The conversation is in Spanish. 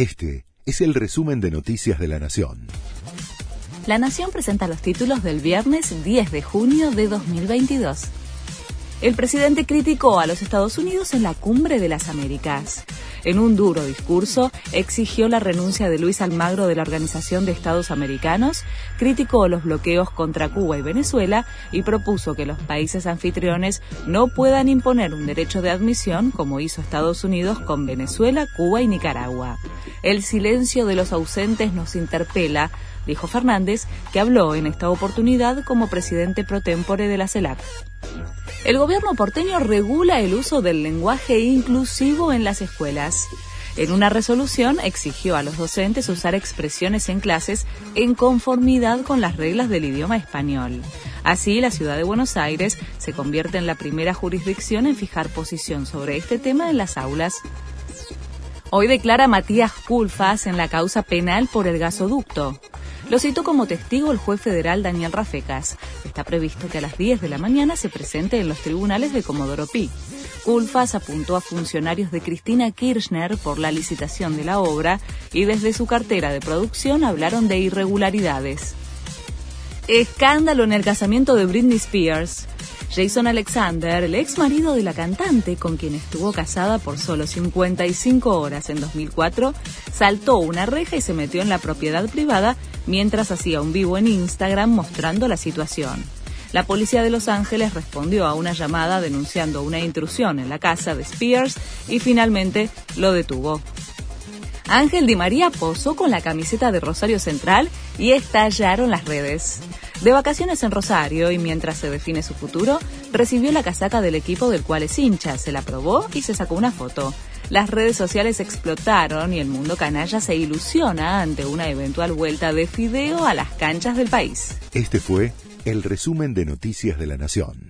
Este es el resumen de Noticias de la Nación. La Nación presenta los títulos del viernes 10 de junio de 2022. El presidente criticó a los Estados Unidos en la cumbre de las Américas. En un duro discurso, exigió la renuncia de Luis Almagro de la Organización de Estados Americanos, criticó los bloqueos contra Cuba y Venezuela y propuso que los países anfitriones no puedan imponer un derecho de admisión como hizo Estados Unidos con Venezuela, Cuba y Nicaragua. El silencio de los ausentes nos interpela, dijo Fernández, que habló en esta oportunidad como presidente pro tempore de la CELAC. El gobierno porteño regula el uso del lenguaje inclusivo en las escuelas. En una resolución exigió a los docentes usar expresiones en clases en conformidad con las reglas del idioma español. Así, la ciudad de Buenos Aires se convierte en la primera jurisdicción en fijar posición sobre este tema en las aulas. Hoy declara Matías Pulfas en la causa penal por el gasoducto. Lo citó como testigo el juez federal Daniel Rafecas. Está previsto que a las 10 de la mañana se presente en los tribunales de Comodoro Pi. Culfas apuntó a funcionarios de Cristina Kirchner por la licitación de la obra y desde su cartera de producción hablaron de irregularidades. Escándalo en el casamiento de Britney Spears. Jason Alexander, el ex marido de la cantante con quien estuvo casada por solo 55 horas en 2004, saltó una reja y se metió en la propiedad privada mientras hacía un vivo en Instagram mostrando la situación. La policía de Los Ángeles respondió a una llamada denunciando una intrusión en la casa de Spears y finalmente lo detuvo. Ángel Di María posó con la camiseta de Rosario Central y estallaron las redes. De vacaciones en Rosario y mientras se define su futuro, recibió la casaca del equipo del cual es hincha, se la probó y se sacó una foto. Las redes sociales explotaron y el mundo canalla se ilusiona ante una eventual vuelta de Fideo a las canchas del país. Este fue el resumen de Noticias de la Nación.